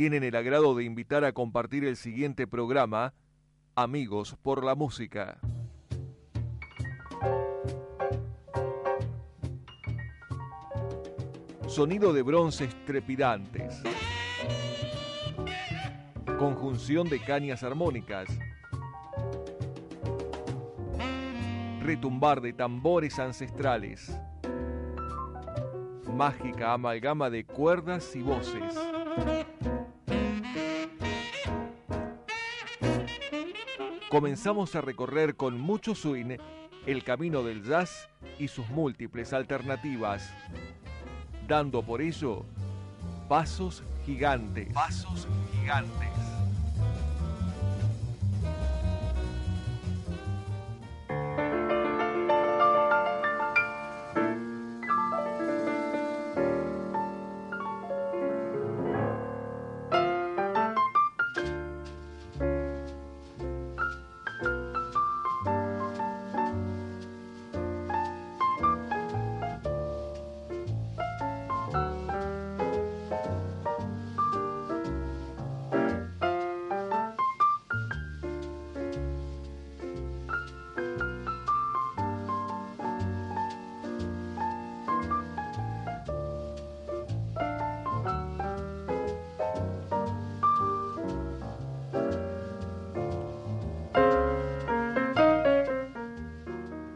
tienen el agrado de invitar a compartir el siguiente programa, Amigos por la Música. Sonido de bronces trepidantes. Conjunción de cañas armónicas. Retumbar de tambores ancestrales. Mágica amalgama de cuerdas y voces. Comenzamos a recorrer con mucho swing el camino del jazz y sus múltiples alternativas, dando por ello pasos gigantes. Pasos gigantes.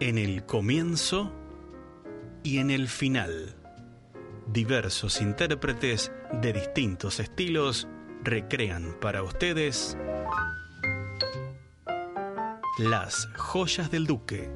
En el comienzo y en el final. Diversos intérpretes de distintos estilos recrean para ustedes las joyas del duque.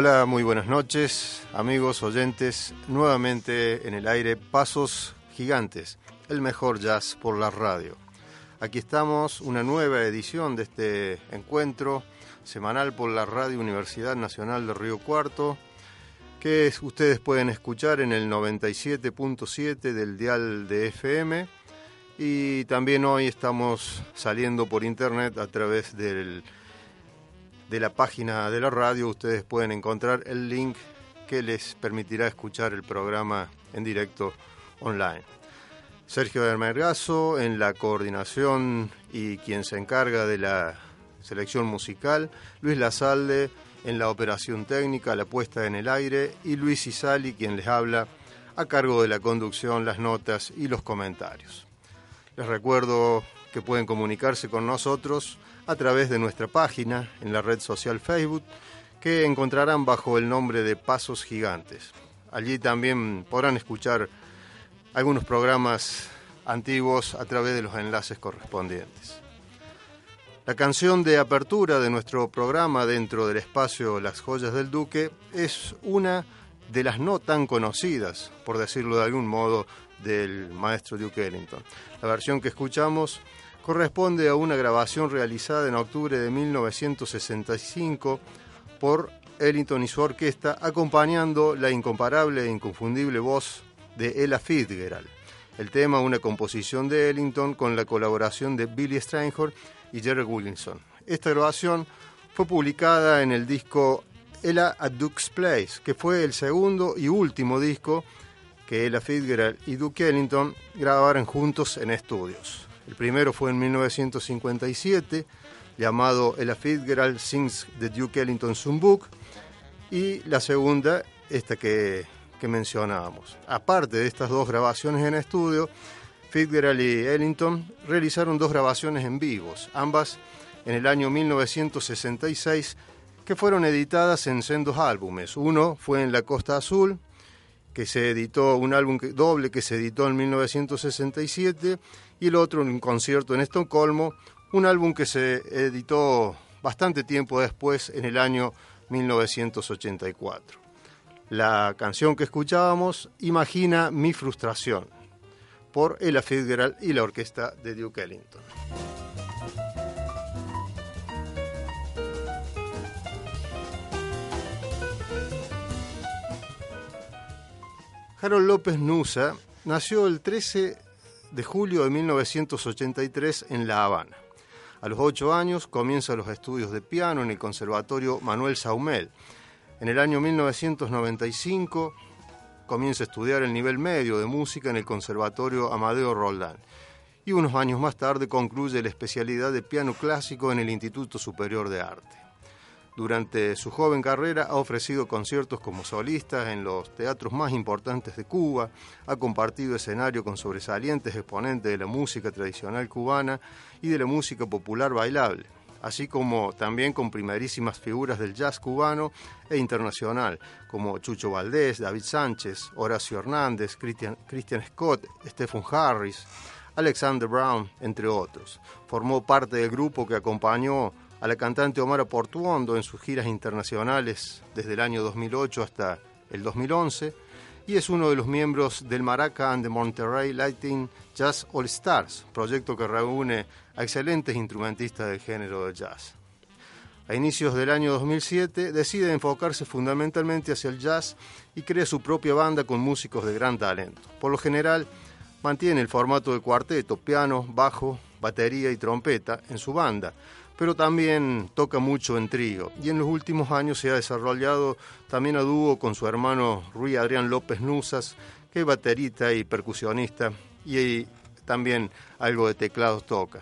Hola, muy buenas noches, amigos, oyentes. Nuevamente en el aire Pasos Gigantes, el mejor jazz por la radio. Aquí estamos, una nueva edición de este encuentro semanal por la Radio Universidad Nacional de Río Cuarto, que es- ustedes pueden escuchar en el 97.7 del dial de FM y también hoy estamos saliendo por internet a través del de la página de la radio ustedes pueden encontrar el link que les permitirá escuchar el programa en directo online. Sergio Hermergazo en la coordinación y quien se encarga de la selección musical, Luis Lazalde en la operación técnica, la puesta en el aire y Luis Isali quien les habla a cargo de la conducción, las notas y los comentarios. Les recuerdo que pueden comunicarse con nosotros a través de nuestra página en la red social Facebook, que encontrarán bajo el nombre de Pasos Gigantes. Allí también podrán escuchar algunos programas antiguos a través de los enlaces correspondientes. La canción de apertura de nuestro programa dentro del espacio Las Joyas del Duque es una de las no tan conocidas, por decirlo de algún modo, del maestro Duke Ellington. La versión que escuchamos corresponde a una grabación realizada en octubre de 1965 por Ellington y su orquesta, acompañando la incomparable e inconfundible voz de Ella Fitzgerald. El tema, una composición de Ellington con la colaboración de Billy Strayhorn y Jerry Williamson. Esta grabación fue publicada en el disco Ella at Duke's Place, que fue el segundo y último disco que Ella Fitzgerald y Duke Ellington grabaron juntos en estudios. El primero fue en 1957, llamado Ella Fitzgerald Sings the Duke Ellington Songbook, y la segunda, esta que, que mencionábamos. Aparte de estas dos grabaciones en estudio, Fitzgerald y Ellington realizaron dos grabaciones en vivos, ambas en el año 1966, que fueron editadas en sendos álbumes. Uno fue en La Costa Azul, que se editó, un álbum doble que se editó en 1967, y el otro en un concierto en Estocolmo, un álbum que se editó bastante tiempo después, en el año 1984. La canción que escuchábamos, Imagina mi frustración, por Ella Fitzgerald y la orquesta de Duke Ellington. Harold López Nusa nació el 13 de julio de 1983 en La Habana. A los ocho años comienza los estudios de piano en el Conservatorio Manuel Saumel. En el año 1995 comienza a estudiar el nivel medio de música en el Conservatorio Amadeo Roldán. Y unos años más tarde concluye la especialidad de piano clásico en el Instituto Superior de Arte. Durante su joven carrera ha ofrecido conciertos como solista en los teatros más importantes de Cuba, ha compartido escenario con sobresalientes exponentes de la música tradicional cubana y de la música popular bailable, así como también con primerísimas figuras del jazz cubano e internacional, como Chucho Valdés, David Sánchez, Horacio Hernández, Christian, Christian Scott, Stephen Harris, Alexander Brown, entre otros. Formó parte del grupo que acompañó a la cantante Omar Portuondo en sus giras internacionales desde el año 2008 hasta el 2011 y es uno de los miembros del Maraca and the Monterrey Lighting Jazz All Stars, proyecto que reúne a excelentes instrumentistas del género de jazz. A inicios del año 2007 decide enfocarse fundamentalmente hacia el jazz y crea su propia banda con músicos de gran talento. Por lo general, mantiene el formato de cuarteto, piano, bajo, batería y trompeta en su banda, pero también toca mucho en trío y en los últimos años se ha desarrollado también a dúo con su hermano Rui Adrián López Nuzas, que es baterista y percusionista y también algo de teclados toca.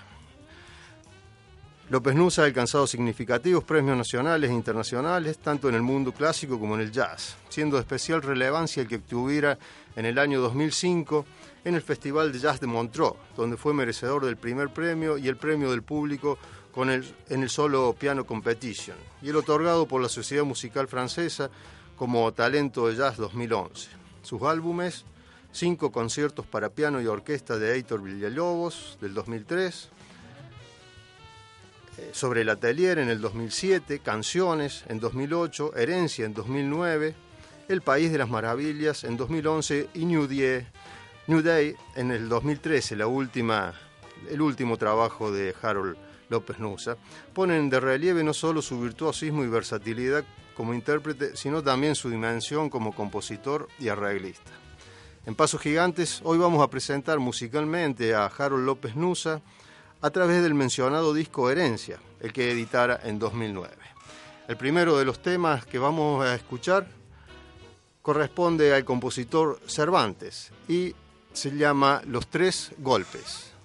López Nusa ha alcanzado significativos premios nacionales e internacionales, tanto en el mundo clásico como en el jazz, siendo de especial relevancia el que obtuviera en el año 2005 en el Festival de Jazz de Montreux, donde fue merecedor del primer premio y el premio del público con el, en el solo Piano Competition, y el otorgado por la Sociedad Musical Francesa como Talento de Jazz 2011. Sus álbumes, cinco conciertos para piano y orquesta de Heitor Villalobos del 2003, eh, sobre el atelier en el 2007, Canciones en 2008, Herencia en 2009, El País de las Maravillas en 2011 y New Day, New Day en el 2013, la última, el último trabajo de Harold López Nusa, ponen de relieve no solo su virtuosismo y versatilidad como intérprete, sino también su dimensión como compositor y arreglista. En Pasos Gigantes, hoy vamos a presentar musicalmente a Harold López Nusa a través del mencionado disco Herencia, el que editara en 2009. El primero de los temas que vamos a escuchar corresponde al compositor Cervantes y se llama Los Tres Golpes.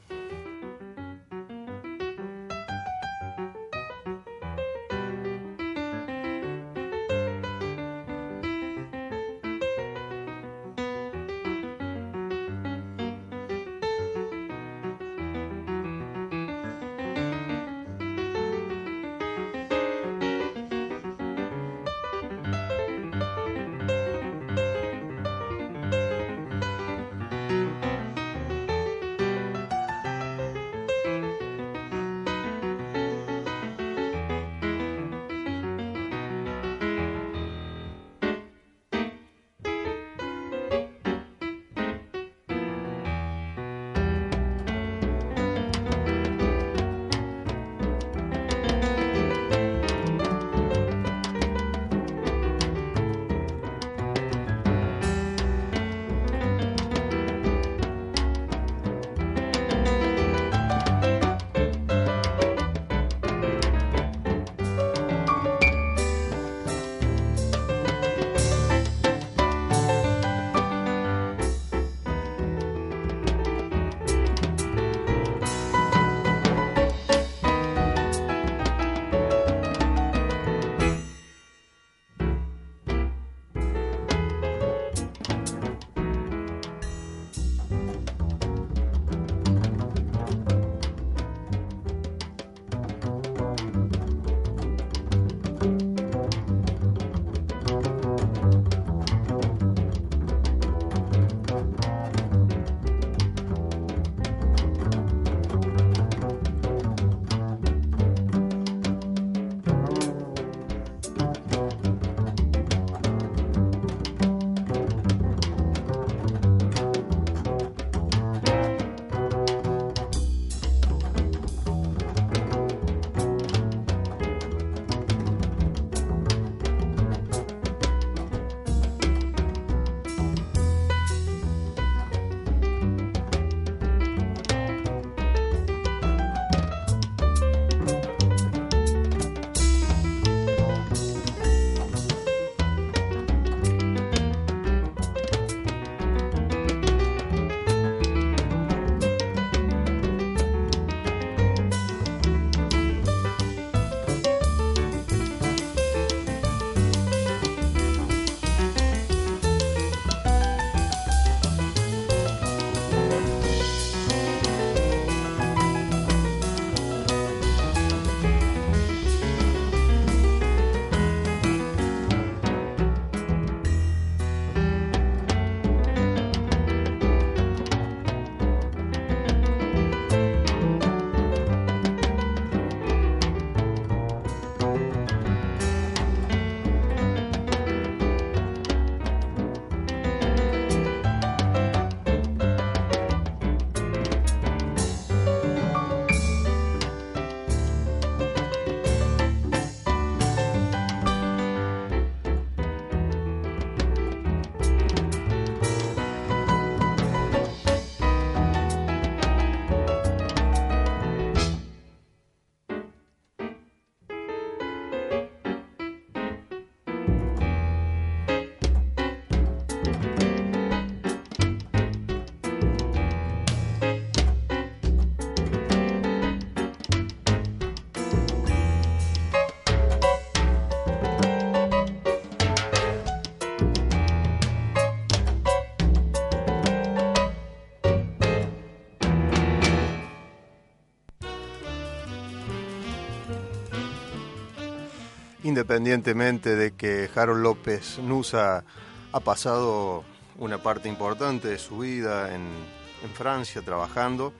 Independientemente de que Harold López Nusa ha pasado una parte importante de su vida en, Francia trabajando,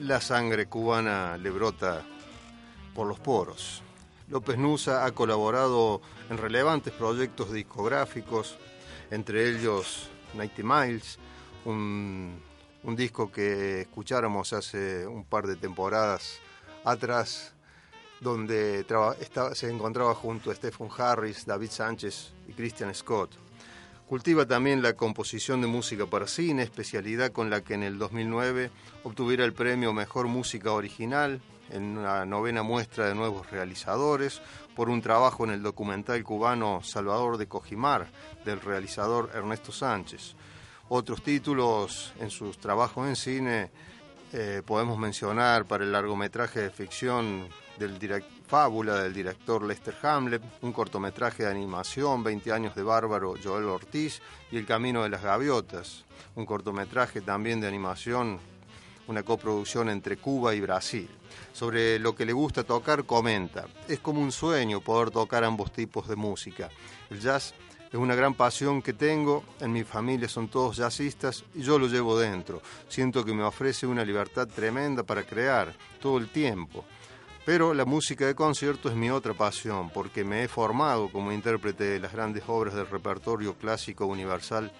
la sangre cubana le brota por los poros. López Nusa ha colaborado en relevantes proyectos discográficos, entre ellos 90 Miles, un, un disco que escucháramos hace un par de temporadas atrás, donde estaba- se encontraba junto a Stephen Harris, David Sánchez y Christian Scott. Cultiva también la composición de música para cine, especialidad con la que en el 2009 obtuviera el premio Mejor Música Original en una novena muestra de nuevos realizadores por un trabajo en el documental cubano Salvador de Cojimar del realizador Ernesto Sánchez. Otros títulos en sus trabajos en cine eh, podemos mencionar para el largometraje de ficción del direct- Fábula del director Lester Hamlet, un cortometraje de animación, 20 años de bárbaro Joel Ortiz y El Camino de las Gaviotas, un cortometraje también de animación, una coproducción entre Cuba y Brasil. Sobre lo que le gusta tocar, comenta, es como un sueño poder tocar ambos tipos de música. El jazz es una gran pasión que tengo, en mi familia son todos jazzistas y yo lo llevo dentro. Siento que me ofrece una libertad tremenda para crear todo el tiempo. Pero la música de concierto es mi otra pasión, porque me he formado como intérprete de las grandes obras del repertorio clásico universal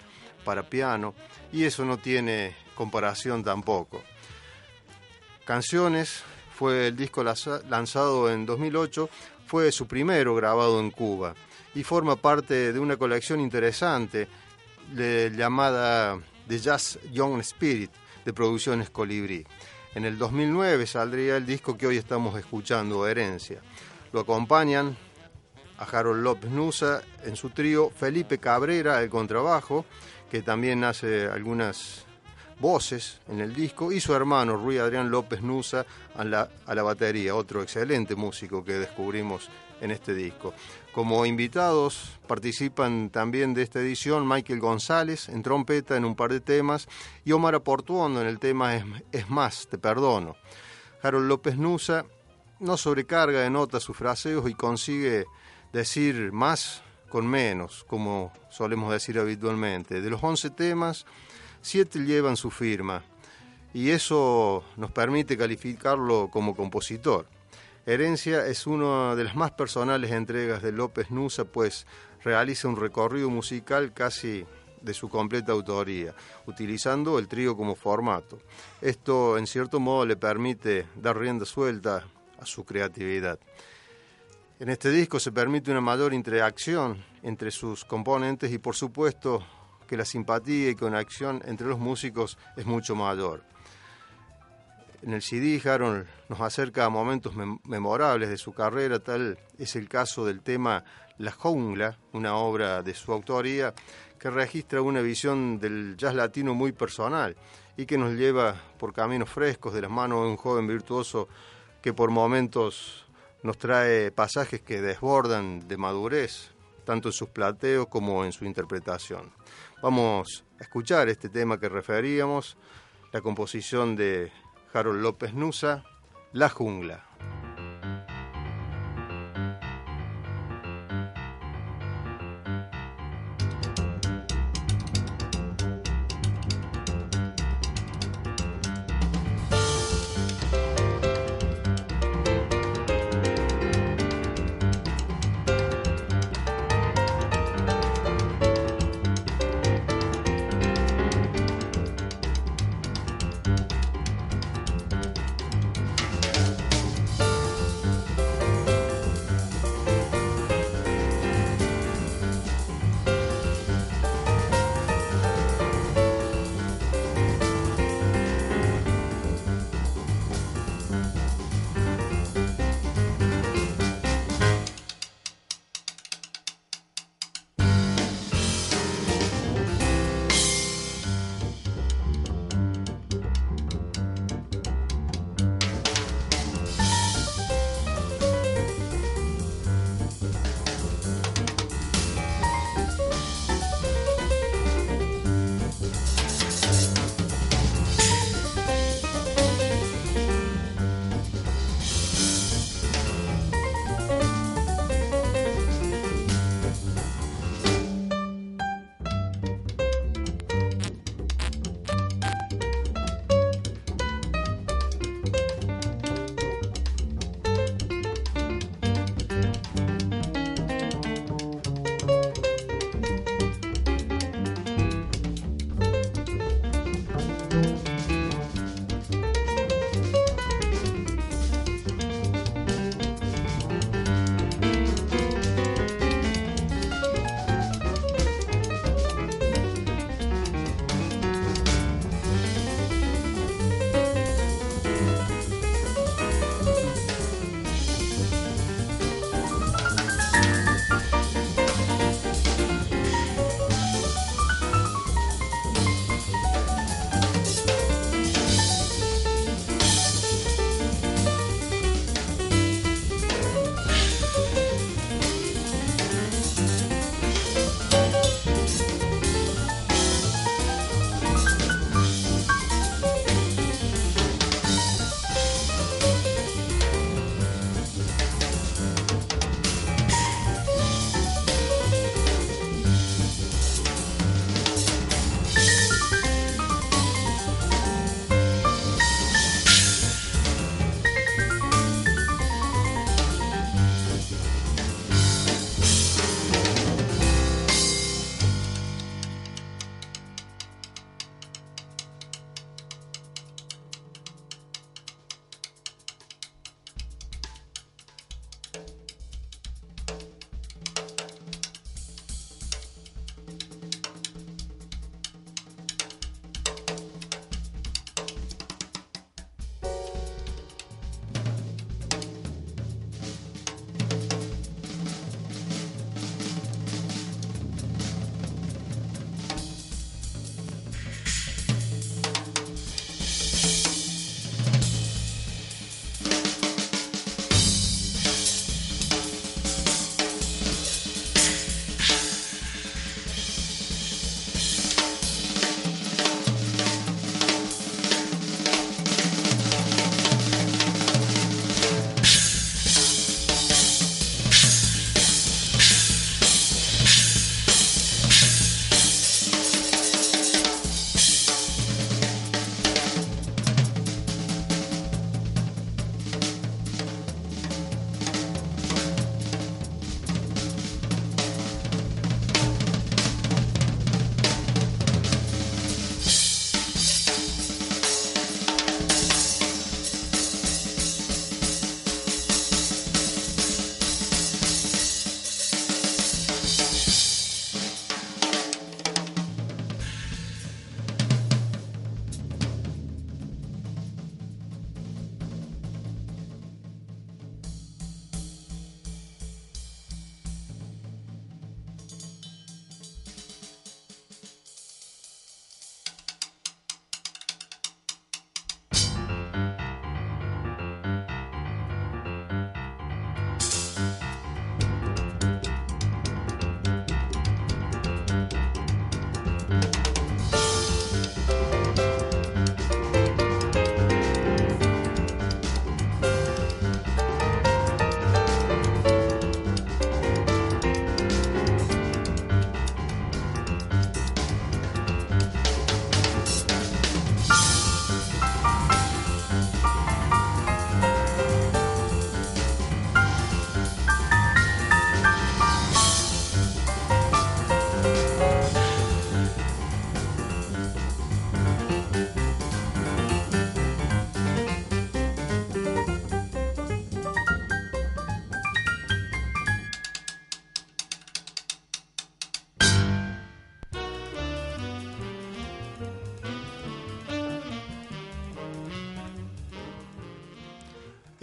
para piano, y eso no tiene comparación tampoco. Canciones fue el disco lanzado en 2008, fue su primero grabado en Cuba y forma parte de una colección interesante llamada The Jazz Young Spirit de Producciones Colibrí. En el 2009 saldría el disco que hoy estamos escuchando, Herencia. Lo acompañan a Harold López Nusa en su trío, Felipe Cabrera, el contrabajo, que también hace algunas voces en el disco, y su hermano Rui Adrián López Nusa a la, a la batería, otro excelente músico que descubrimos en este disco. Como invitados participan también de esta edición Michael González en trompeta en un par de temas y Omar Portuondo en el tema Es, Es más, te perdono. Harold López Nusa no sobrecarga de notas sus fraseos y consigue decir más con menos, como solemos decir habitualmente. De los 11 temas, 7 llevan su firma y eso nos permite calificarlo como compositor. Herencia es una de las más personales entregas de López Nusa, pues realiza un recorrido musical casi de su completa autoría, utilizando el trío como formato. Esto, en cierto modo, le permite dar rienda suelta a su creatividad. En este disco se permite una mayor interacción entre sus componentes y, por supuesto, que la simpatía y conexión entre los músicos es mucho mayor. En el CD, Harold nos acerca a momentos mem- memorables de su carrera, tal es el caso del tema La Jungla, una obra de su autoría que registra una visión del jazz latino muy personal y que nos lleva por caminos frescos de las manos de un joven virtuoso que por momentos nos trae pasajes que desbordan de madurez, tanto en sus plateos como en su interpretación. Vamos a escuchar este tema que referíamos, la composición de Harold López Nusa, La Jungla.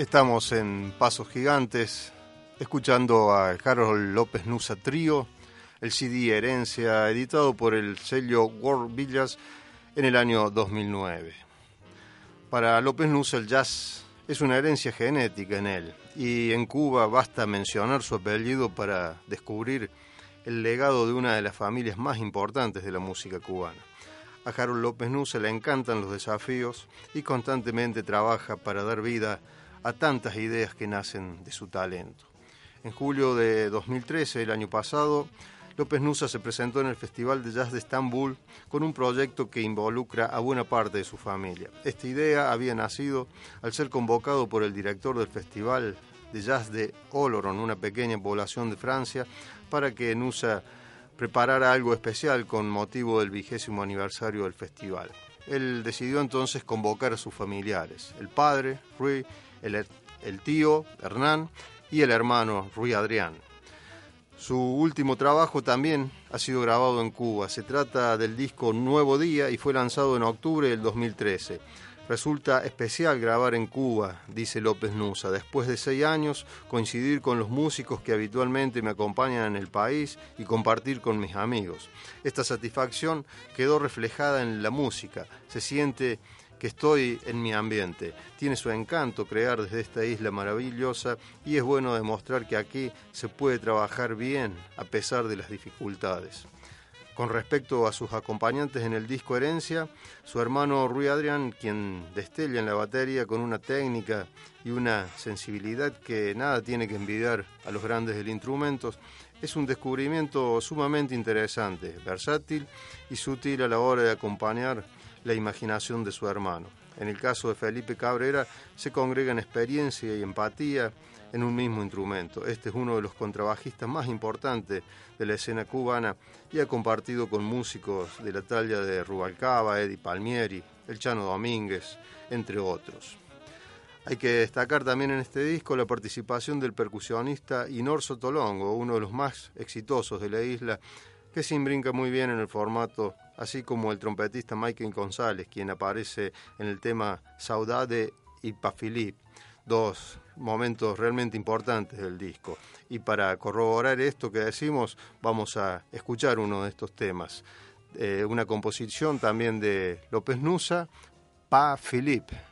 Estamos en Pasos Gigantes, escuchando a Harold López Nusa Trío, el CD Herencia, editado por el sello World Villas en el año 2009. Para López Nusa el jazz es una herencia genética en él, y en Cuba basta mencionar su apellido para descubrir el legado de una de las familias más importantes de la música cubana. A Harold López Nusa le encantan los desafíos y constantemente trabaja para dar vida a tantas ideas que nacen de su talento. En julio de 2013, el año pasado, López Nusa se presentó en el Festival de Jazz de Estambul con un proyecto que involucra a buena parte de su familia. Esta idea había nacido al ser convocado por el director del Festival de Jazz de Oloron, una pequeña población de Francia, para que Nusa preparara algo especial con motivo del vigésimo aniversario del festival. Él decidió entonces convocar a sus familiares, el padre, Rui, el, tío, Hernán, y el hermano, Rui Adrián. Su último trabajo también ha sido grabado en Cuba. Se trata del disco Nuevo Día y fue lanzado en octubre del 2013. Resulta especial grabar en Cuba, dice López Nusa, después de seis años, coincidir con los músicos que habitualmente me acompañan en el país y compartir con mis amigos. Esta satisfacción quedó reflejada en la música, se siente que estoy en mi ambiente. Tiene su encanto crear desde esta isla maravillosa y es bueno demostrar que aquí se puede trabajar bien a pesar de las dificultades. Con respecto a sus acompañantes en el disco Herencia, su hermano Rui Adrián, quien destella en la batería con una técnica y una sensibilidad que nada tiene que envidiar a los grandes del instrumento, es un descubrimiento sumamente interesante, versátil y sutil a la hora de acompañar la imaginación de su hermano. En el caso de Felipe Cabrera, se congregan experiencia y empatía en un mismo instrumento. Este es uno de los contrabajistas más importantes de la escena cubana y ha compartido con músicos de la talla de Rubalcaba, Eddie Palmieri, El Chano Domínguez, entre otros. Hay que destacar también en este disco la participación del percusionista Inor Sotolongo, uno de los más exitosos de la isla, que se imbrinca muy bien en el formato, así como el trompetista Michael González, quien aparece en el tema Saudade y Pafilip, dos momentos realmente importantes del disco. Y para corroborar esto que decimos, vamos a escuchar uno de estos temas. Eh, una composición también de López Nusa, Pa Philippe.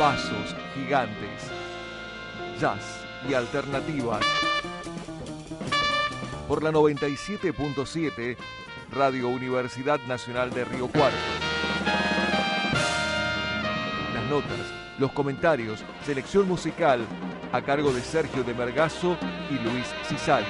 Pasos gigantes. Jazz y alternativas. Por la 97.7, Radio Universidad Nacional de Río Cuarto. Las notas, los comentarios, selección musical a cargo de Sergio de Mergazo y Luis Cisal.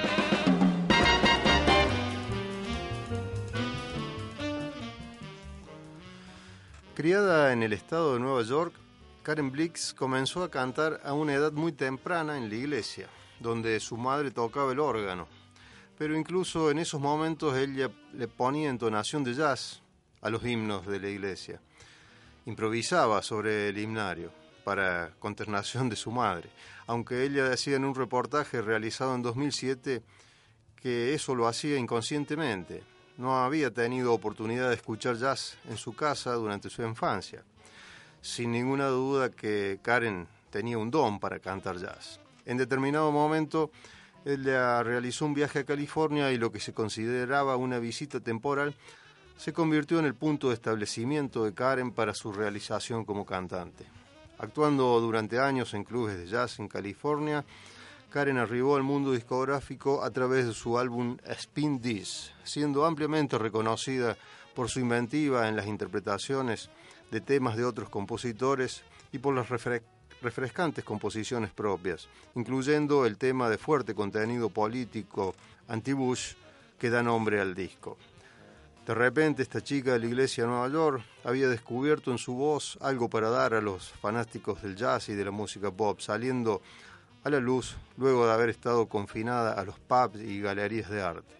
Criada en el estado de Nueva York, Karen Blix comenzó a cantar a una edad muy temprana en la iglesia, donde su madre tocaba el órgano. Pero incluso en esos momentos ella le ponía entonación de jazz a los himnos de la iglesia. Improvisaba sobre el himnario, para consternación de su madre, aunque ella decía en un reportaje realizado en 2007 que eso lo hacía inconscientemente. No había tenido oportunidad de escuchar jazz en su casa durante su infancia. Sin ninguna duda que Karen tenía un don para cantar jazz. En determinado momento, ella realizó un viaje a California y lo que se consideraba una visita temporal se convirtió en el punto de establecimiento de Karen para su realización como cantante. Actuando durante años en clubes de jazz en California, Karen arribó al mundo discográfico a través de su álbum Spin This, siendo ampliamente reconocida por su inventiva en las interpretaciones de temas de otros compositores y por las refre- refrescantes composiciones propias, incluyendo el tema de fuerte contenido político anti-Bush que da nombre al disco. De repente esta chica de la iglesia de Nueva York había descubierto en su voz algo para dar a los fanáticos del jazz y de la música pop, saliendo a la luz luego de haber estado confinada a los pubs y galerías de arte.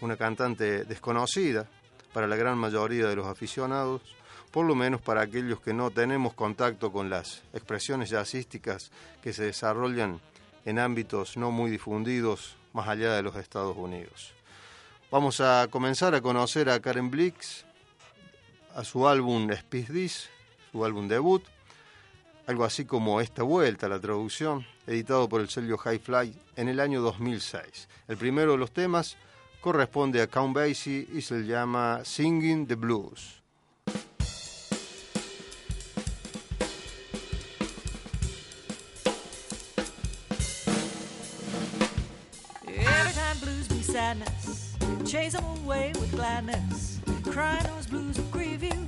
Una cantante desconocida para la gran mayoría de los aficionados, por lo menos para aquellos que no tenemos contacto con las expresiones jazzísticas que se desarrollan en ámbitos no muy difundidos más allá de los Estados Unidos. Vamos a comenzar a conocer a Karen Blix, a su álbum Speed This, su álbum debut, algo así como Esta Vuelta, la traducción, editado por el sello High Fly en el año 2006. El primero de los temas corresponde a Count Basie y se llama Singing the Blues. Sadness, chase 'em away with gladness. Crying those blues will grieve you,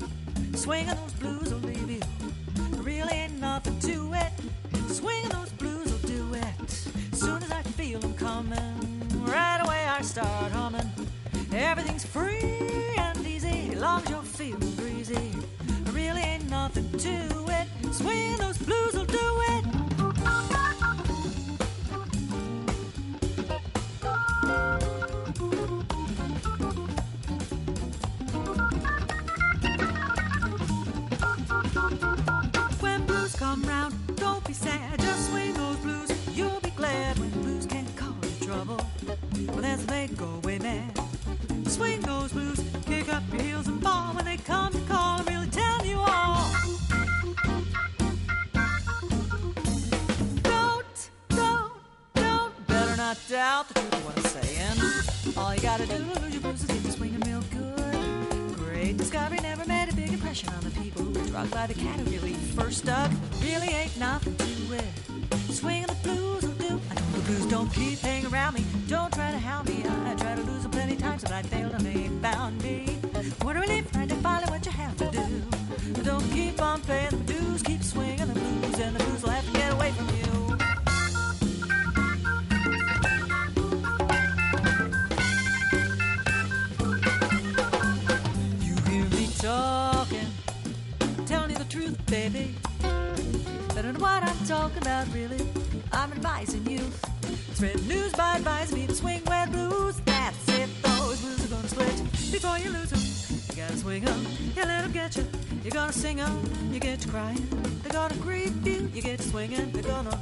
swinging those blues will leave you. Really ain't nothing to it, swinging those blues will do it. Soon as I feel 'em coming, right away I start humming. Everything's free and easy, long as you're feeling breezy. Really ain't nothing to it, swinging those blues will do it. Swinging real good. Great discovery never made a big impression on the people who were drugged by the cat who really first stuck. Really ain't nothing to it. Swinging the blues will do. I know the blues don't keep hanging around me. You get to swinging. They're gonna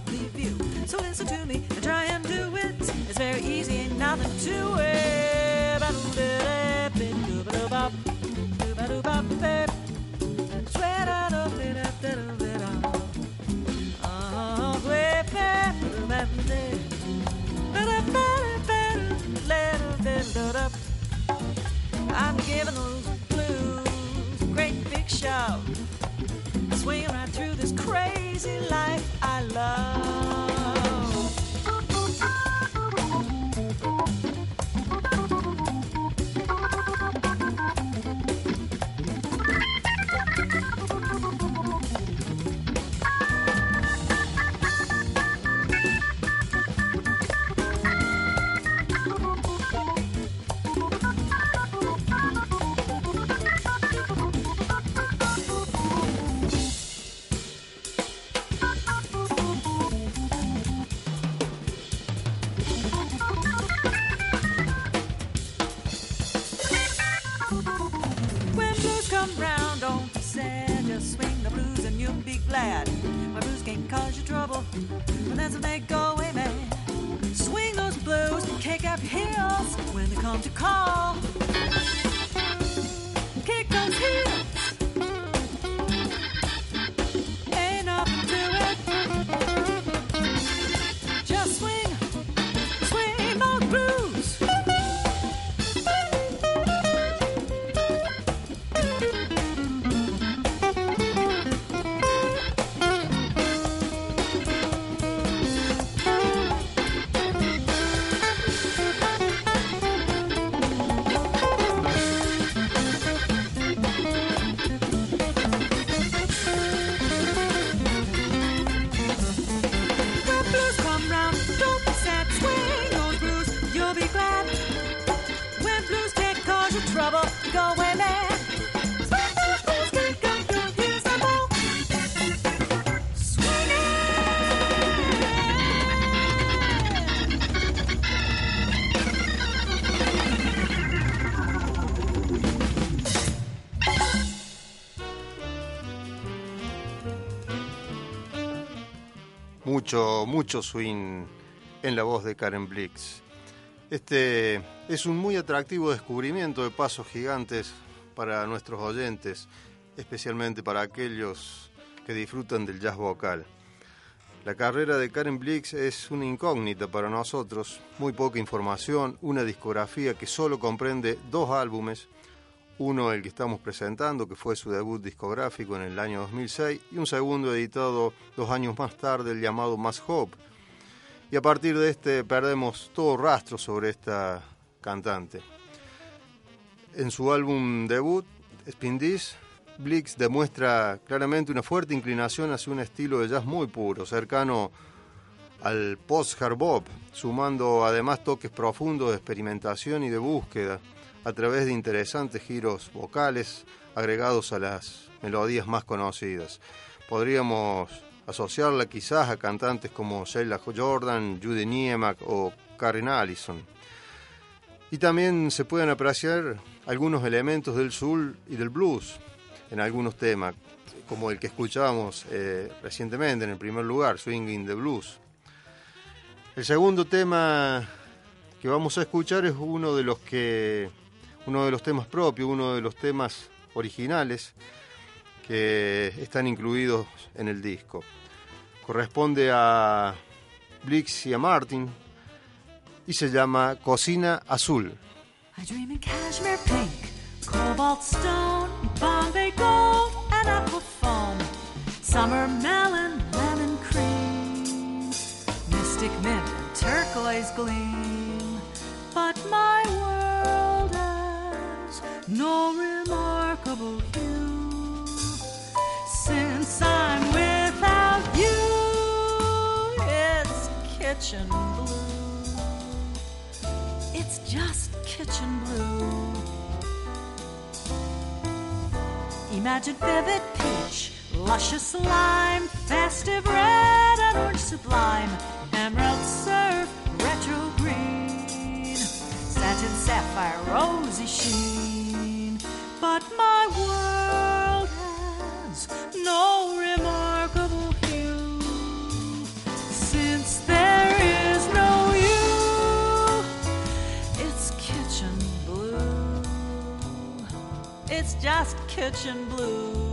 Mucho, swing en la voz de Karen Blix. Este es un muy atractivo descubrimiento de pasos gigantes para nuestros oyentes, especialmente para aquellos que disfrutan del jazz vocal. La carrera de Karen Blix es una incógnita para nosotros, muy poca información, una discografía que solo comprende dos álbumes, uno el que estamos presentando, que fue su debut discográfico en el año 2006, y un segundo editado dos años más tarde, el llamado Mass Hope. Y a partir de este perdemos todo rastro sobre esta cantante. En su álbum debut, Spin This, Blix demuestra claramente una fuerte inclinación hacia un estilo de jazz muy puro, cercano al post-hard bop, sumando además toques profundos de experimentación y de búsqueda a través de interesantes giros vocales agregados a las melodías más conocidas. Podríamos asociarla quizás a cantantes como Sheila Jordan, Judy Niemak o Karen Allison. Y también se pueden apreciar algunos elementos del soul y del blues en algunos temas, como el que escuchábamos eh, recientemente en el primer lugar, Swinging the Blues. El segundo tema que vamos a escuchar es uno de los que uno de los temas propios, uno de los temas originales que están incluidos en el disco. Corresponde a Blix y a Martin y se llama Cocina Azul. I dream in cashmere pink, cobalt stone, Bombay gold, and apple foam, summer melon, lemon cream, mystic mint, and turquoise gleam. But my world no remarkable hue since I'm without you. It's kitchen blue. It's just kitchen blue. Imagine vivid peach, luscious lime, festive red and orange sublime, emerald surf, satin sapphire, rosy sheen. But my world has no remarkable hue since there is no you. It's kitchen blue. It's just kitchen blue.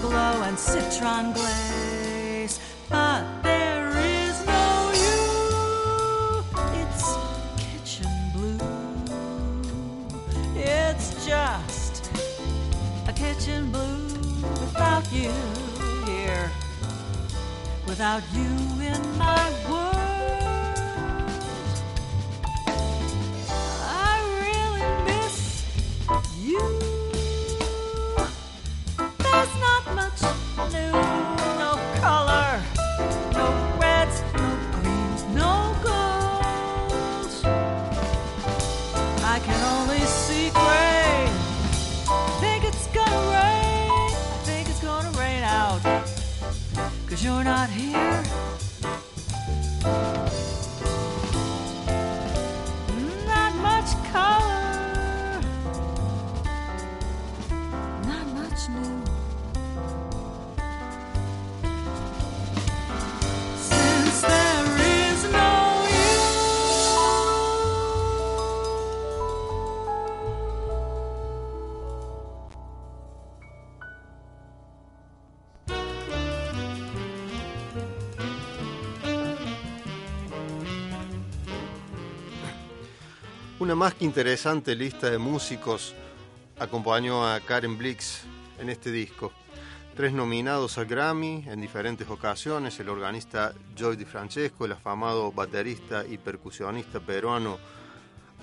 Glow and citron glaze. Una más que interesante lista de músicos acompañó a Karen Blix en este disco. Tres nominados al Grammy en diferentes ocasiones, el organista Joy Di Francesco, el afamado baterista y percusionista peruano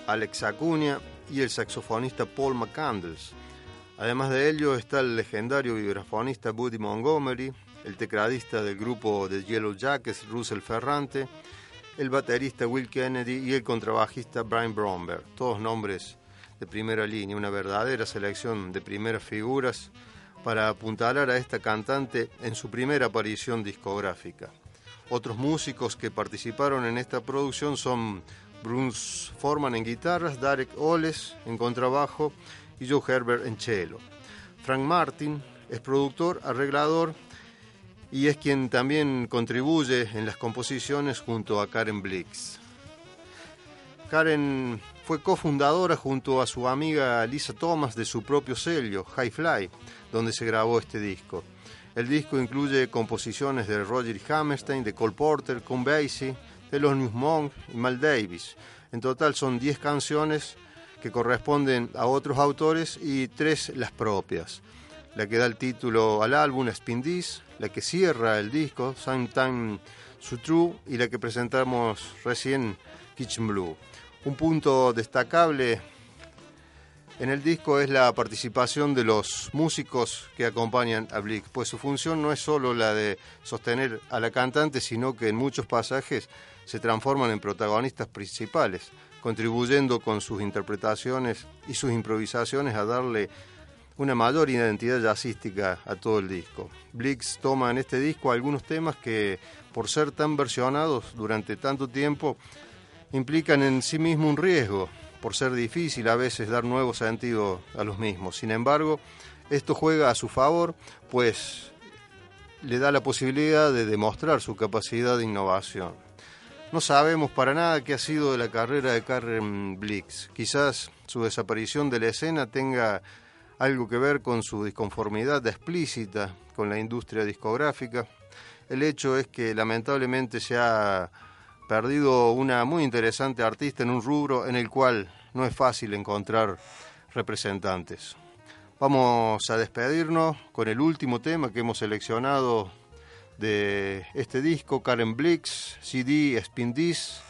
Alex Acuña y el saxofonista Paul McCandles. Además de ello está el legendario vibrafonista Buddy Montgomery, el tecladista del grupo de Yellow Jackets Russell Ferrante, el baterista Will Kennedy y el contrabajista Brian Bromberg, todos nombres de primera línea, una verdadera selección de primeras figuras para apuntalar a esta cantante en su primera aparición discográfica. Otros músicos que participaron en esta producción son Bruce Forman en guitarras, Derek Oles en contrabajo y Joe Herbert en cello. Frank Martin es productor, arreglador y es quien también contribuye en las composiciones junto a Karen Blix. Karen fue cofundadora junto a su amiga Lisa Thomas de su propio sello, High Fly, donde se grabó este disco. El disco incluye composiciones de Roger Hammerstein, de Cole Porter, Con Basie, Thelonious Monk y Mal Davis. En total son 10 canciones que corresponden a otros autores y 3 las propias. La que da el título al álbum, Spin This, la que cierra el disco, Sometime So True, y la que presentamos recién, Kitchen Blue. Un punto destacable en el disco es la participación de los músicos que acompañan a Blix, pues su función no es solo la de sostener a la cantante, sino que en muchos pasajes se transforman en protagonistas principales, contribuyendo con sus interpretaciones y sus improvisaciones a darle una mayor identidad jazzística a todo el disco. Blix toma en este disco algunos temas que, por ser tan versionados durante tanto tiempo, implican en sí mismo un riesgo, por ser difícil a veces dar nuevo sentido a los mismos. Sin embargo, esto juega a su favor, pues le da la posibilidad de demostrar su capacidad de innovación. No sabemos para nada qué ha sido de la carrera de Karen Blix. Quizás su desaparición de la escena tenga algo que ver con su disconformidad explícita con la industria discográfica. El hecho es que lamentablemente se ha perdido una muy interesante artista en un rubro en el cual no es fácil encontrar representantes. Vamos a despedirnos con el último tema que hemos seleccionado de este disco, Karen Blix, CD Spin This,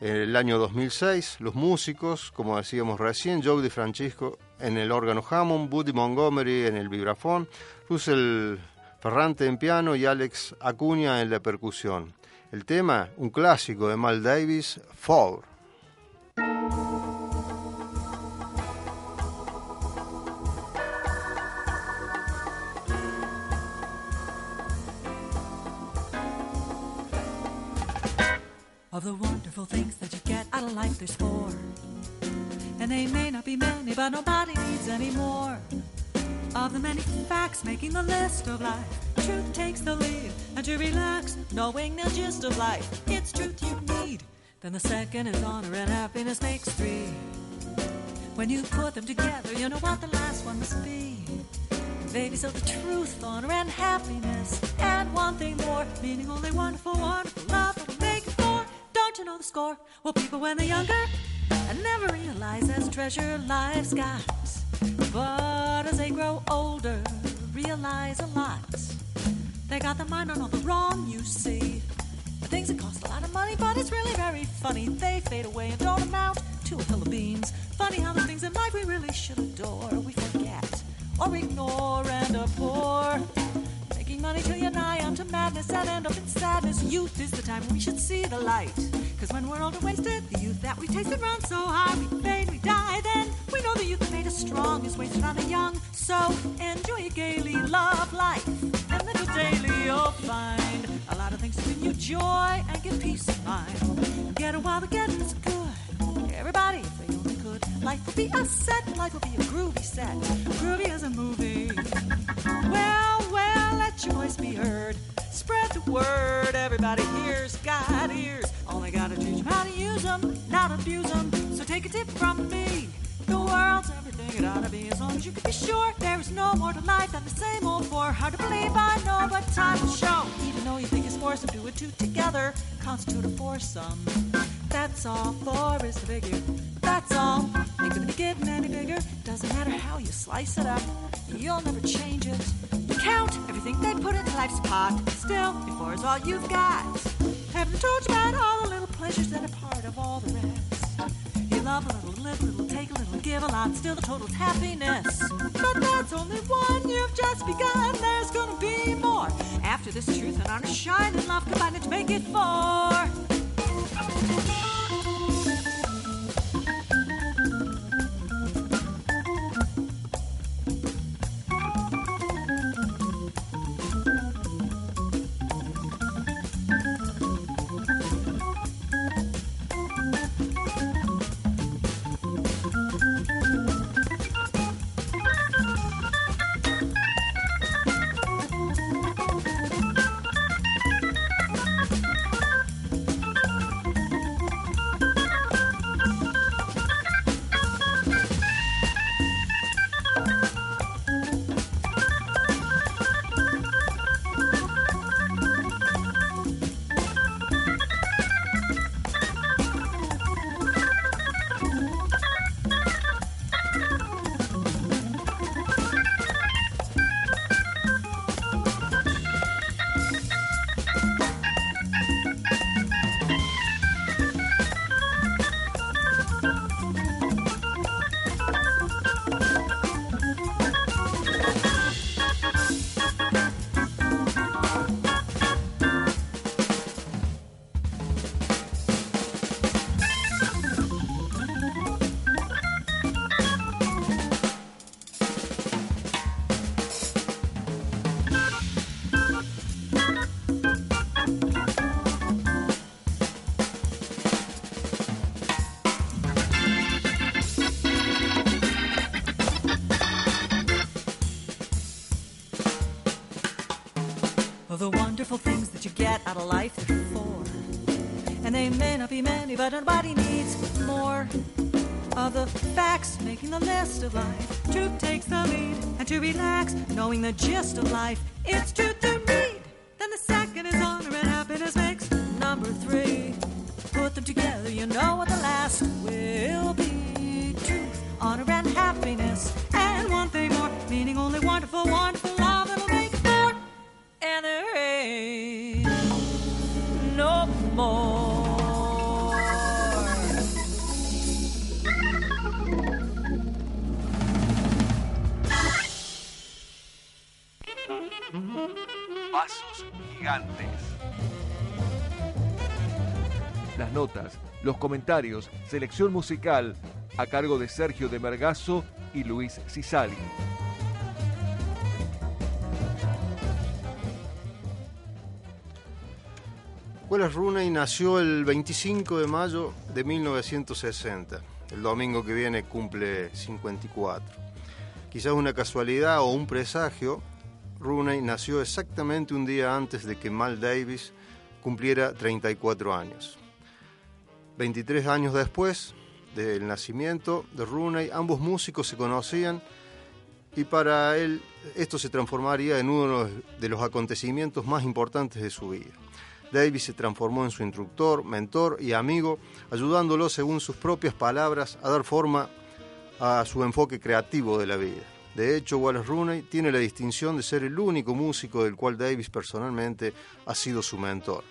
el año 2006. Los músicos, como decíamos recién, Joe Di Francisco en el órgano Hammond, Buddy Montgomery en el vibrafón, Russell Ferrante en piano y Alex Acuña en la percusión. El tema, un clásico de Mal Davis, four. And they may not be many, but nobody needs any more. Of the many facts making the list of life, truth takes the lead. And to relax, knowing the gist of life, it's truth you need. Then the second is honor and happiness makes three. When you put them together, you know what the last one must be. Baby, so the truth, honor, and happiness. And one thing more, meaning only wonderful, wonderful love that'll make it four. Don't you know the score? Well, people, when they're younger, and never realize as treasure life's got. But as they grow older, realize a lot. They got their mind on all the wrong, you see. The things that cost a lot of money, but it's really very funny. They fade away and don't amount to a hill of beans. Funny how the things in life we really should adore, we forget or ignore and abhor. Making money till you're nigh unto madness and end up in sadness. Youth is the time we should see the light. Cause when we're old and wasted, the youth that we tasted runs so high, we fade, we die. Then we know the youth that made us strong is wasted on the young. So enjoy it gaily, love life. And little daily you'll find a lot of things to bring you joy and give peace of mind. Get a while the getting's good. Everybody, if they only could, life would be a set, life would be a groovy set. Groovy as a movie. Well, well, let your voice be heard. Spread the word, everybody hears, got ears. Only gotta teach them how to use them, not abuse them. So take a tip from me. The world's it ought to be, as long as you can be sure there is no more to life than the same old four. Hard to believe, I know, but time will show. Even though you think it's foursome, do it two together, constitute a foursome. That's all, four is the figure. That's all. Ain't gonna be getting any bigger. Doesn't matter how you slice it up, you'll never change it. You count everything they put into life's pot. Still, before is all you've got. Haven't told you about all the little pleasures that are part of all the rest. Love a little, live a little, take a little, give a lot. Still, the total's happiness. But that's only one you've just begun. There's gonna be more. After this, truth and honor shine and love combine to make it four. Making the list of life. Truth takes the lead, and to relax, knowing the gist of life, it's truth los comentarios, selección musical a cargo de Sergio de Mergazo y Luis Cisali. Wallace Rooney nació el 25 de mayo de 1960. El domingo que viene cumple 54. Quizás una casualidad o un presagio, Rooney nació exactamente un día antes de que Mal Davis cumpliera 34 años. 23 años después del nacimiento de Rooney, ambos músicos se conocían y para él esto se transformaría en uno de los acontecimientos más importantes de su vida. Davis se transformó en su instructor, mentor y amigo, ayudándolo, según sus propias palabras, a dar forma a su enfoque creativo de la vida. De hecho, Wallace Rooney tiene la distinción de ser el único músico del cual Davis personalmente ha sido su mentor.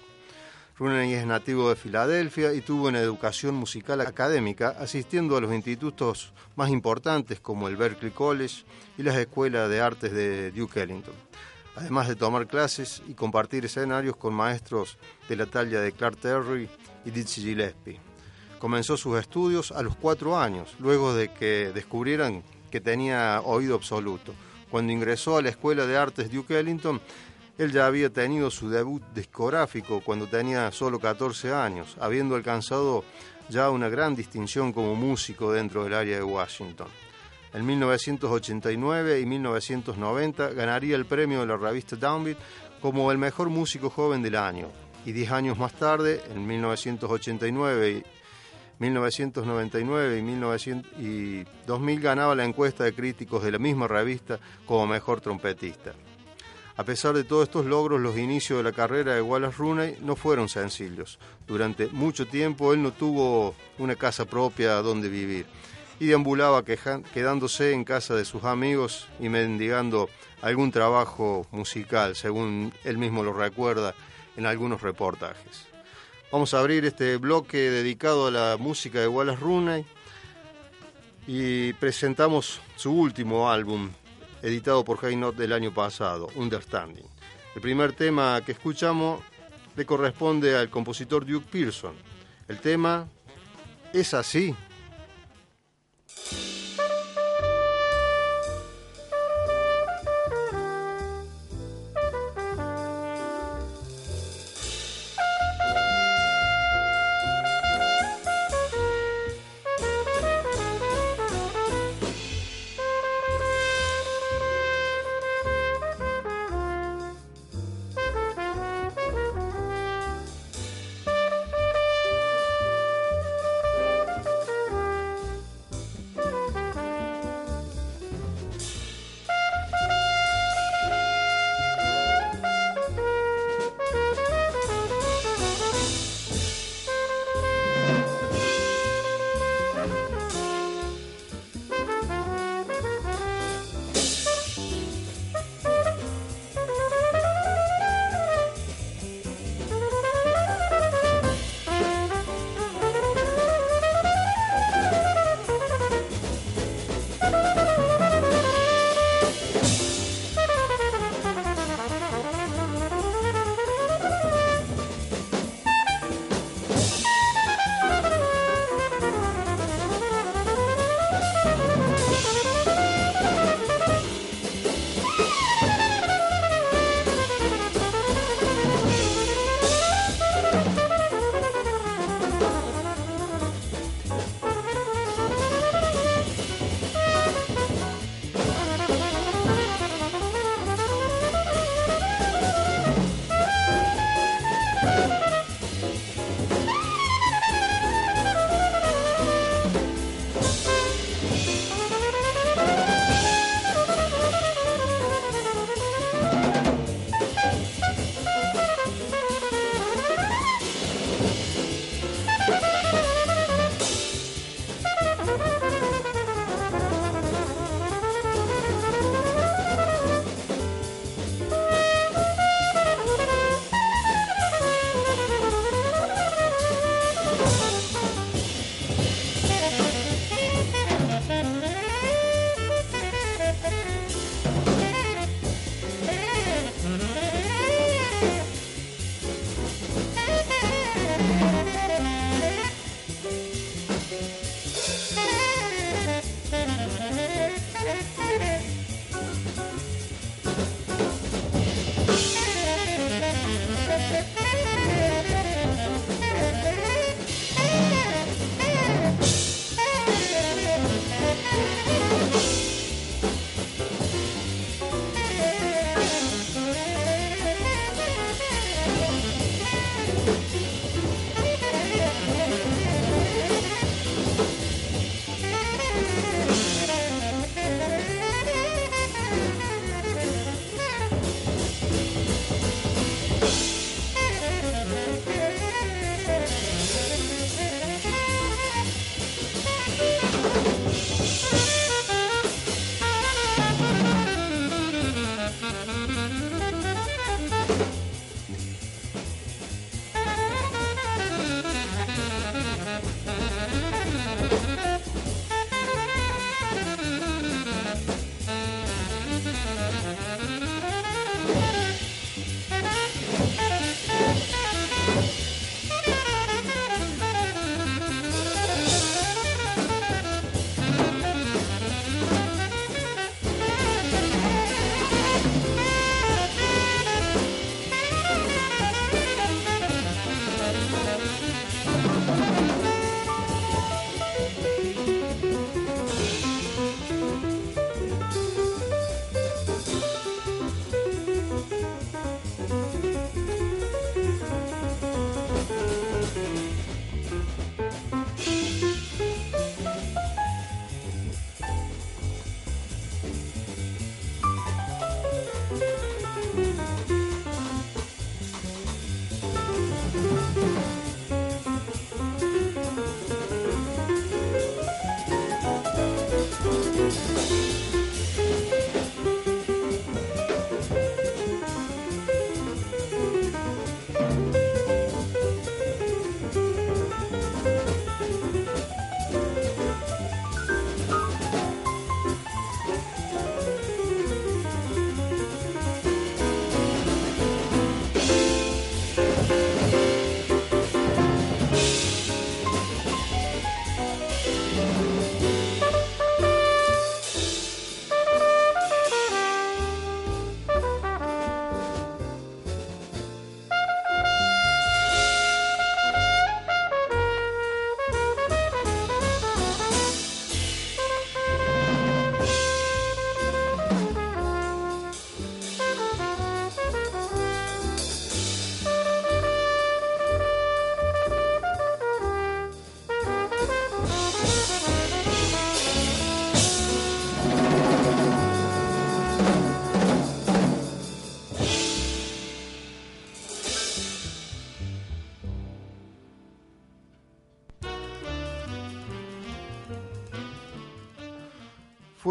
Rooney es nativo de Filadelfia y tuvo una educación musical académica, asistiendo a los institutos más importantes como el Berklee College y las escuelas de artes de Duke Ellington, además de tomar clases y compartir escenarios con maestros de la talla de Clark Terry y Dizzy Gillespie. Comenzó sus estudios a los cuatro años, luego de que descubrieran que tenía oído absoluto. Cuando ingresó a la Escuela de Artes Duke Ellington, él ya había tenido su debut discográfico cuando tenía solo 14 años, habiendo alcanzado ya una gran distinción como músico dentro del área de Washington. En 1989 y 1990 ganaría el premio de la revista Downbeat como el mejor músico joven del año. Y 10 años más tarde, en 1989 y 1999 y, 1900 y 2000 ganaba la encuesta de críticos de la misma revista como mejor trompetista. A pesar de todos estos logros, los inicios de la carrera de Wallace Rooney no fueron sencillos. Durante mucho tiempo él no tuvo una casa propia donde vivir y deambulaba quedándose en casa de sus amigos y mendigando algún trabajo musical, según él mismo lo recuerda en algunos reportajes. Vamos a abrir este bloque dedicado a la música de Wallace Rooney y presentamos su último álbum, editado por Note del año pasado, Understanding. El primer tema que escuchamos le corresponde al compositor Duke Pearson. El tema es así.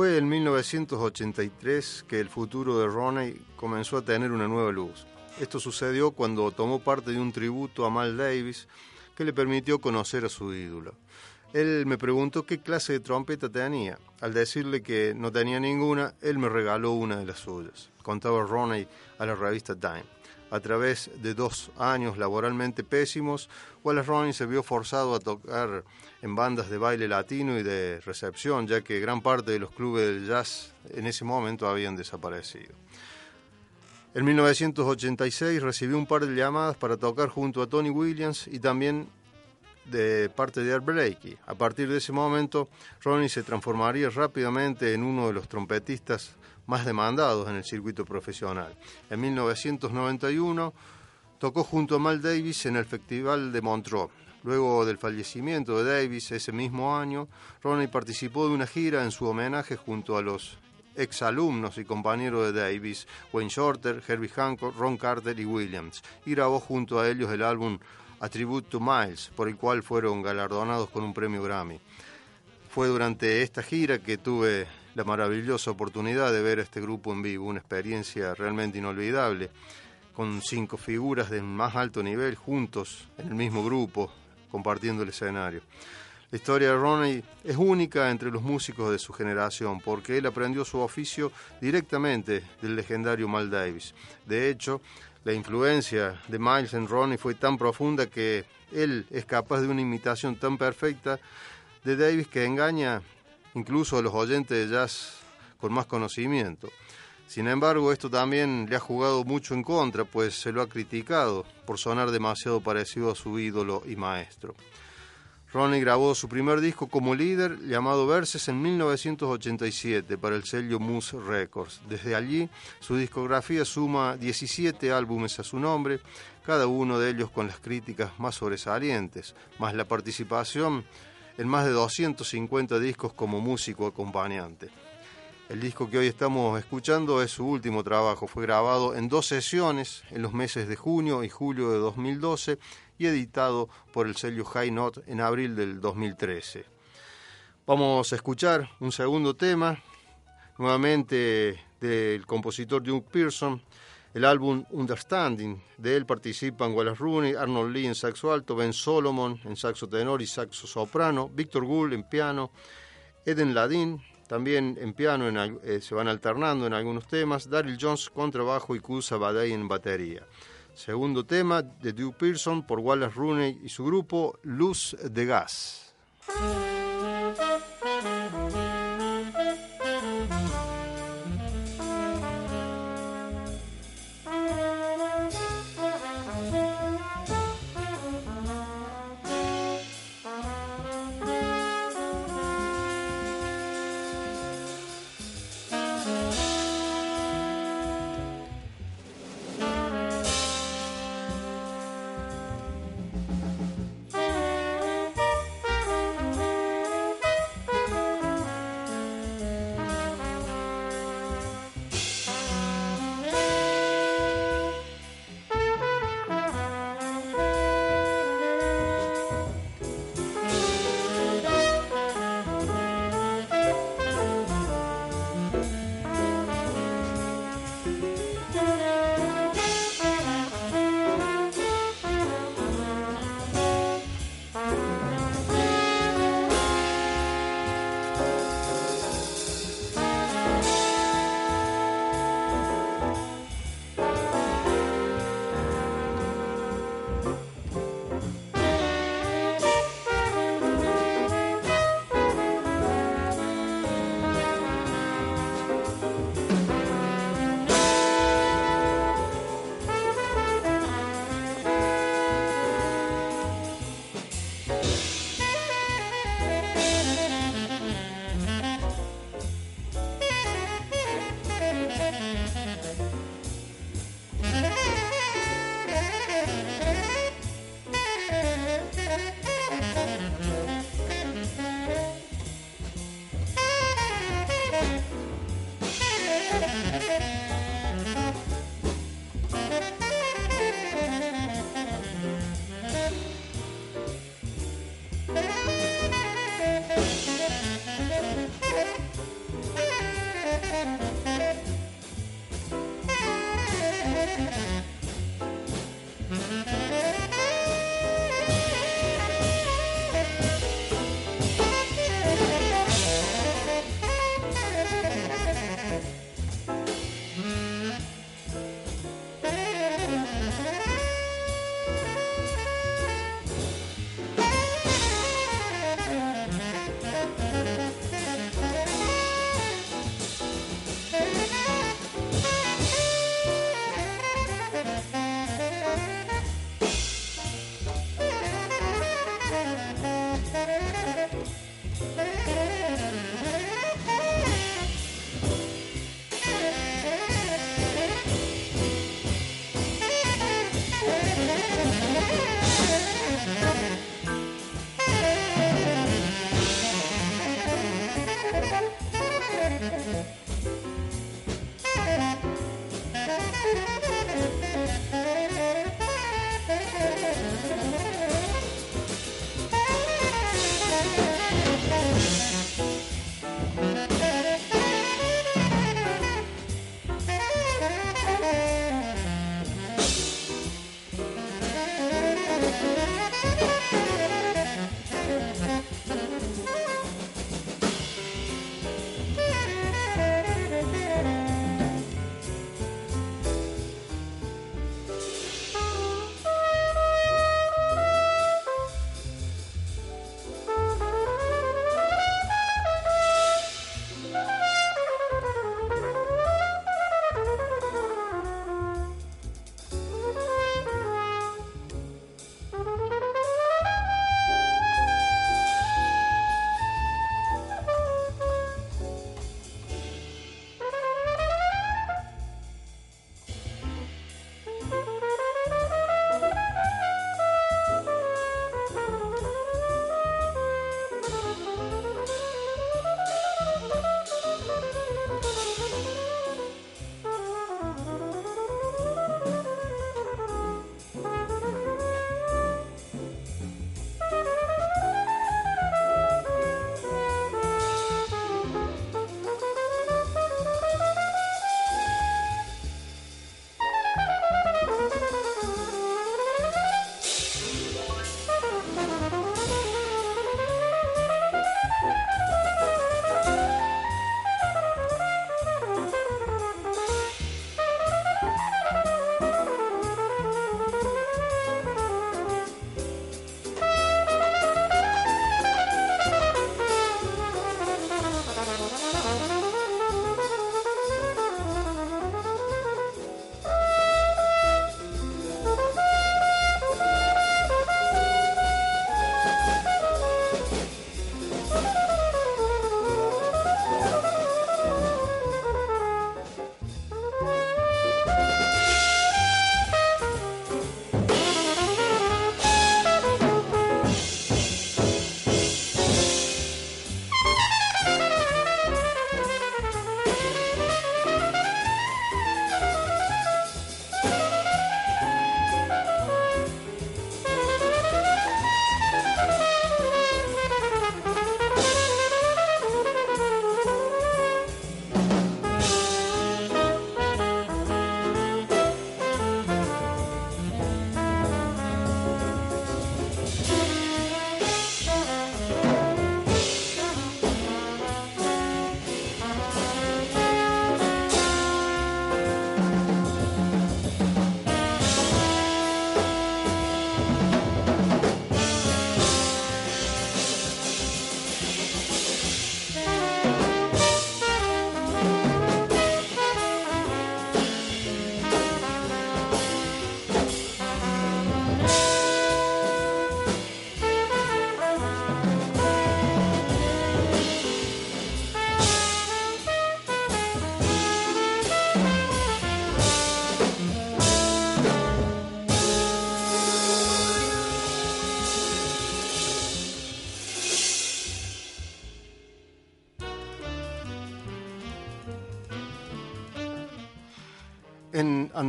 Fue en 1983 que el futuro de Ronnie comenzó a tener una nueva luz. Esto sucedió cuando tomó parte de un tributo a Mal Davis que le permitió conocer a su ídolo. Él me preguntó qué clase de trompeta tenía. Al decirle que no tenía ninguna, él me regaló una de las suyas. Contaba Ronnie a la revista Time. A través de dos años laboralmente pésimos, Wallace Ronnie se vio forzado a tocar en bandas de baile latino y de recepción, ya que gran parte de los clubes del jazz en ese momento habían desaparecido. En 1986 recibió un par de llamadas para tocar junto a Tony Williams y también de parte de Art Blakey. A partir de ese momento, Ronnie se transformaría rápidamente en uno de los trompetistas más demandados en el circuito profesional. En 1991 tocó junto a Mal Davis en el Festival de Montreux. Luego del fallecimiento de Davis ese mismo año, Ronnie participó de una gira en su homenaje junto a los exalumnos y compañeros de Davis, Wayne Shorter, Herbie Hancock, Ron Carter y Williams, y grabó junto a ellos el álbum A Tribute to Miles, por el cual fueron galardonados con un premio Grammy. Fue durante esta gira que tuve la maravillosa oportunidad de ver este grupo en vivo, una experiencia realmente inolvidable, con cinco figuras de más alto nivel juntos en el mismo grupo, compartiendo el escenario. La historia de Ronnie es única entre los músicos de su generación porque él aprendió su oficio directamente del legendario Mal Davis. De hecho, la influencia de Miles en Ronnie fue tan profunda que él es capaz de una imitación tan perfecta de Davis que engaña incluso a los oyentes de jazz con más conocimiento. Sin embargo, esto también le ha jugado mucho en contra, pues se lo ha criticado por sonar demasiado parecido a su ídolo y maestro. Ronnie grabó su primer disco como líder llamado Verses en 1987 para el sello Moose Records. Desde allí su discografía suma 17 álbumes a su nombre, cada uno de ellos con las críticas más sobresalientes, más la participación en más de 250 discos como músico acompañante. El disco que hoy estamos escuchando es su último trabajo, fue grabado en dos sesiones en los meses de junio y julio de 2012 y editado por el sello High Note en abril del 2013. Vamos a escuchar un segundo tema, nuevamente del compositor Duke Pearson. el álbum Understanding. De él participan Wallace Rooney, Arnold Lee en saxo alto, Ben Solomon en saxo tenor y saxo soprano, Víctor Gould en piano, Eden Ladin también en piano eh, se van alternando en algunos temas, Daryl Jones contrabajo y Kusa Badei en batería. Segundo tema de Duke Pearson por Wallace Rooney y su grupo Luz de Gas.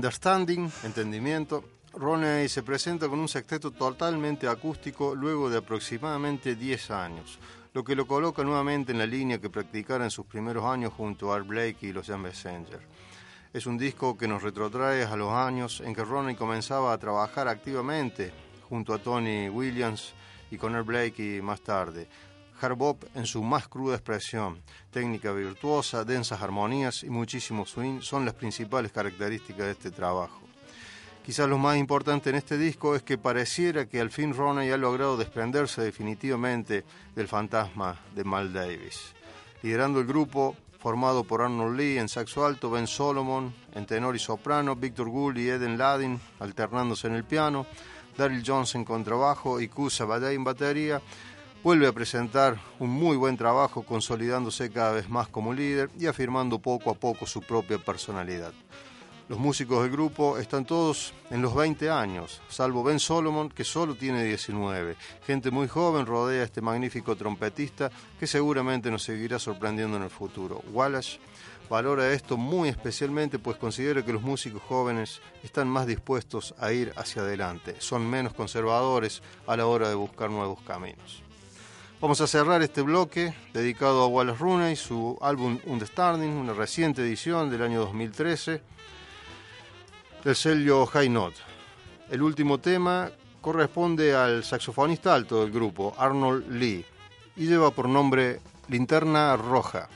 Understanding, entendimiento, Roney se presenta con un sexteto totalmente acústico luego de aproximadamente 10 años, lo que lo coloca nuevamente en la línea que practicara en sus primeros años junto a Art Blake y los Jam Messenger. Es un disco que nos retrotrae a los años en que Roney comenzaba a trabajar activamente junto a Tony Williams y con Art Blake y más tarde. Hard en su más cruda expresión, técnica virtuosa, densas armonías y muchísimo swing son las principales características de este trabajo. Quizás lo más importante en este disco es que pareciera que al fin Roney ha logrado desprenderse definitivamente del fantasma de Mal Davis. Liderando el grupo, formado por Arnold Lee en saxo alto, Ben Solomon en tenor y soprano, Victor Gould y Eden Ladin alternándose en el piano, Daryl Jones en contrabajo y Kusa Badei en batería, vuelve a presentar un muy buen trabajo consolidándose cada vez más como líder y afirmando poco a poco su propia personalidad. Los músicos del grupo están todos en los 20 años, salvo Ben Solomon, que solo tiene 19. Gente muy joven rodea a este magnífico trompetista que seguramente nos seguirá sorprendiendo en el futuro. Wallace valora esto muy especialmente pues considera que los músicos jóvenes están más dispuestos a ir hacia adelante, son menos conservadores a la hora de buscar nuevos caminos. Vamos a cerrar este bloque dedicado a Wallace Rooney, su álbum Understanding, una reciente edición del año 2013 del sello High Note. El último tema corresponde al saxofonista alto del grupo, Arnold Lee, y lleva por nombre Linterna Roja.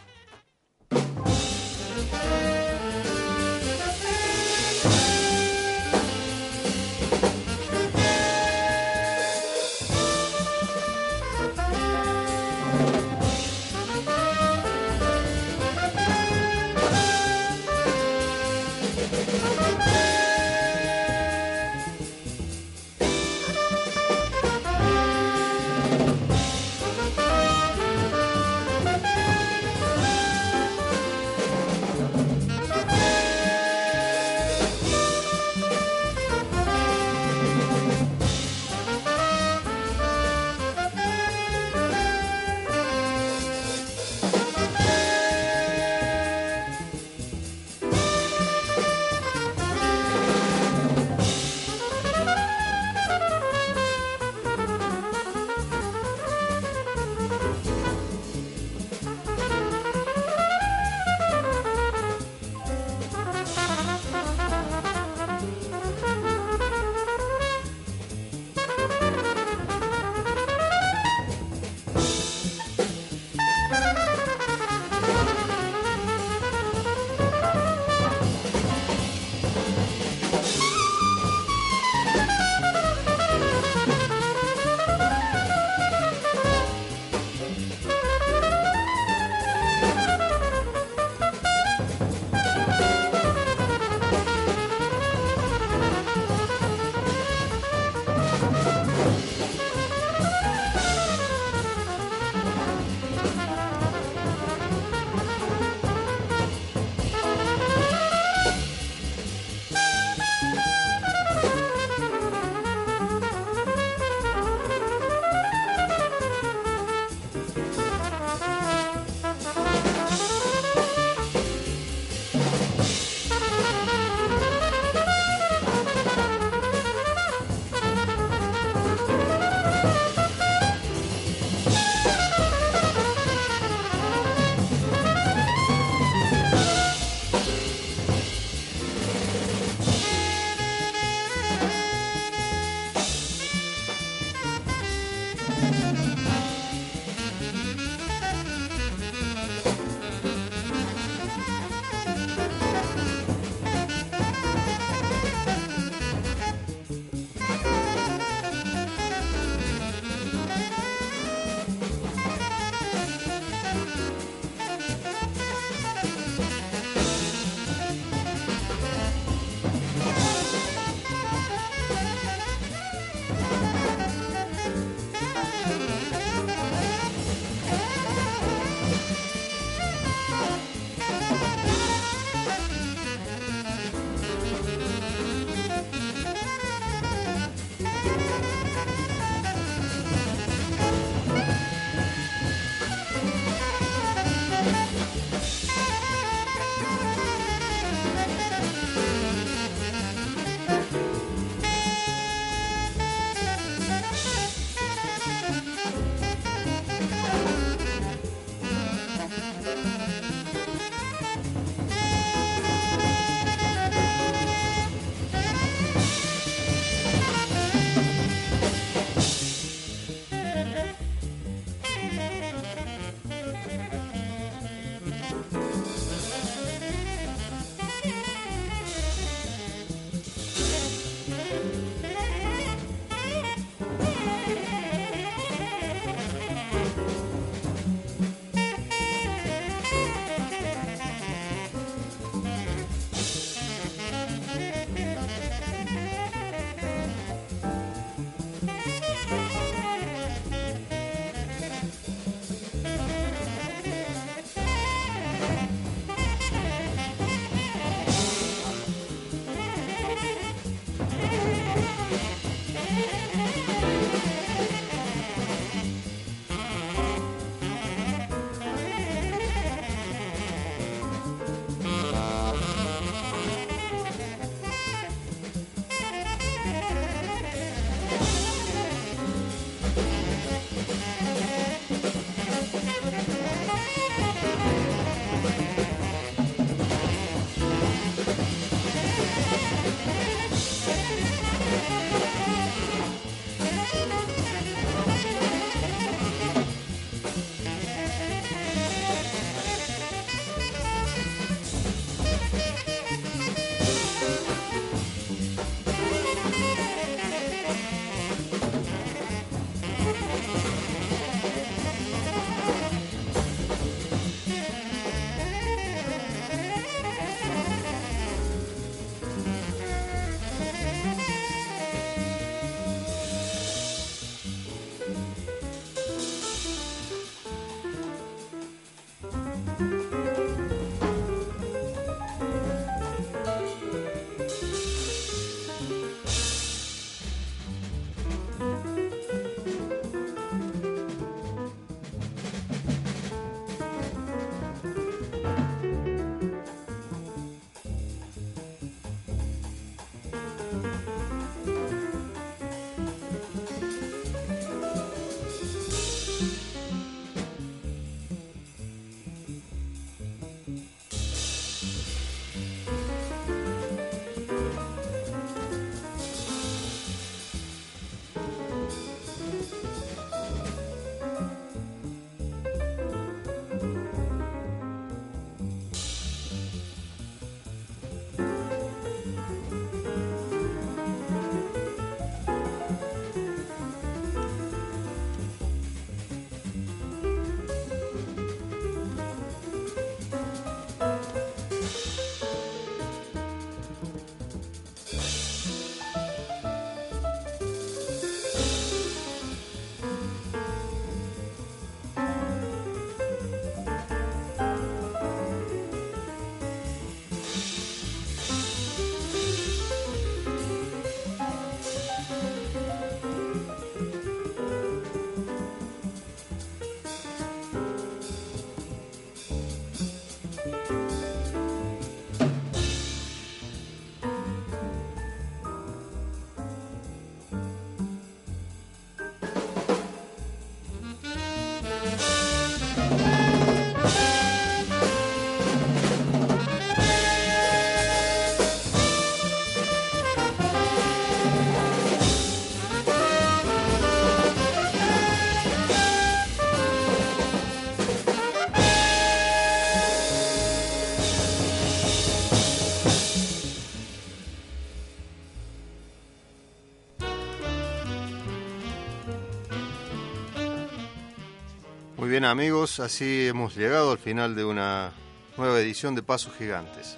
Amigos, así hemos llegado al final de una nueva edición de Pasos Gigantes.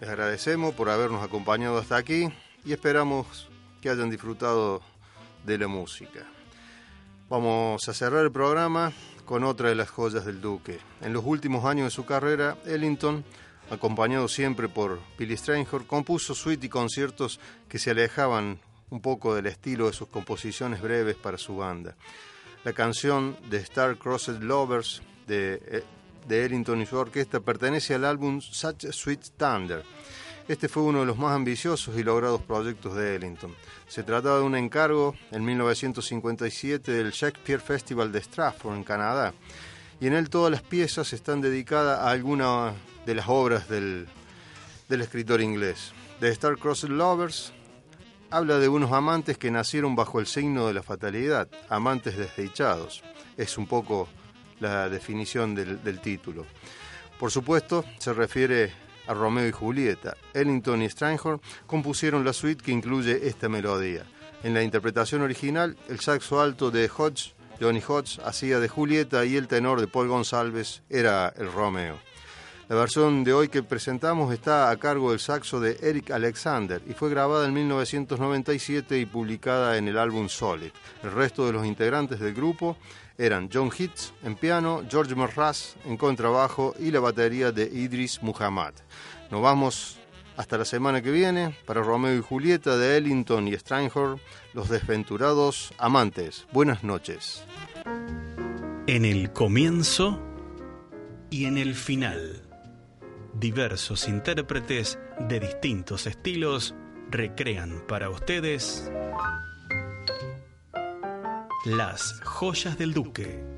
Les agradecemos por habernos acompañado hasta aquí y esperamos que hayan disfrutado de la música. Vamos a cerrar el programa con otra de las joyas del Duque. En los últimos años de su carrera, Ellington, acompañado siempre por Billy Strayhorn, compuso suites y conciertos que se alejaban un poco del estilo de sus composiciones breves para su banda. La canción de Star Crossed Lovers de, eh, de Ellington y su orquesta pertenece al álbum Such a Sweet Thunder. Este fue uno de los más ambiciosos y logrados proyectos de Ellington. Se trataba de un encargo en 1957 del Shakespeare Festival de Stratford, en Canadá, y en él todas las piezas están dedicadas a alguna de las obras del, del escritor inglés. The Star Crossed Lovers habla de unos amantes que nacieron bajo el signo de la fatalidad, amantes desdichados. Es un poco la definición del, título. Por supuesto, se refiere a Romeo y Julieta. Ellington y Strayhorn compusieron la suite que incluye esta melodía. En la interpretación original, el saxo alto de Hodge, Johnny Hodge, hacía de Julieta y el tenor de Paul González era el Romeo. La versión de hoy que presentamos está a cargo del saxo de Eric Alexander y fue grabada en 1997 y publicada en el álbum Solid. El resto de los integrantes del grupo eran John Hitz en piano, George Merraz en contrabajo y la batería de Idris Muhammad. Nos vamos hasta la semana que viene para Romeo y Julieta de Ellington y Strayhorn, los desventurados amantes. Buenas noches. En el comienzo y en el final, diversos intérpretes de distintos estilos recrean para ustedes las joyas del duque.